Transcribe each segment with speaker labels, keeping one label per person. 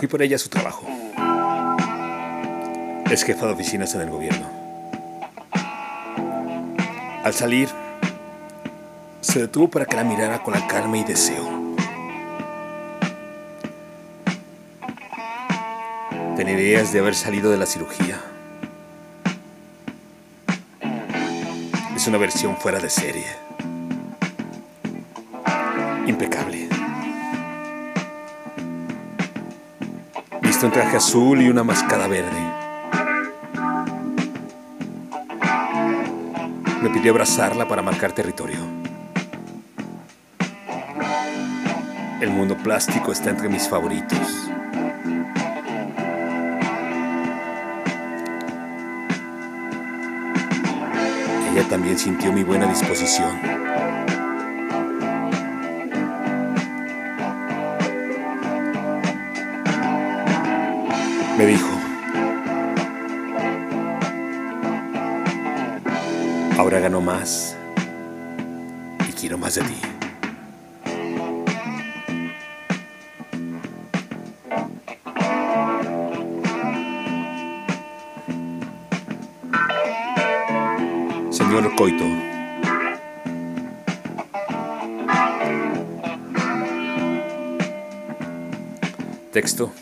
Speaker 1: Fui por ella a su trabajo. Es jefa de oficinas en el gobierno. Al salir, se detuvo para que la mirara con la calma y deseo. Tenía ideas de haber salido de la cirugía. Es una versión fuera de serie. Impecable. Un traje azul y una mascada verde. Me pidió abrazarla para marcar territorio. El mundo plástico está entre mis favoritos. Ella también sintió mi buena disposición. Me dijo, ahora gano más y quiero más de ti. Señor Coito. Texto.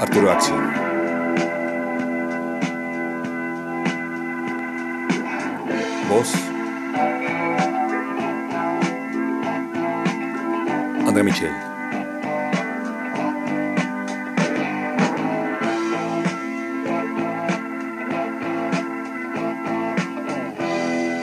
Speaker 1: Arturo Axio. Voz. André Michel.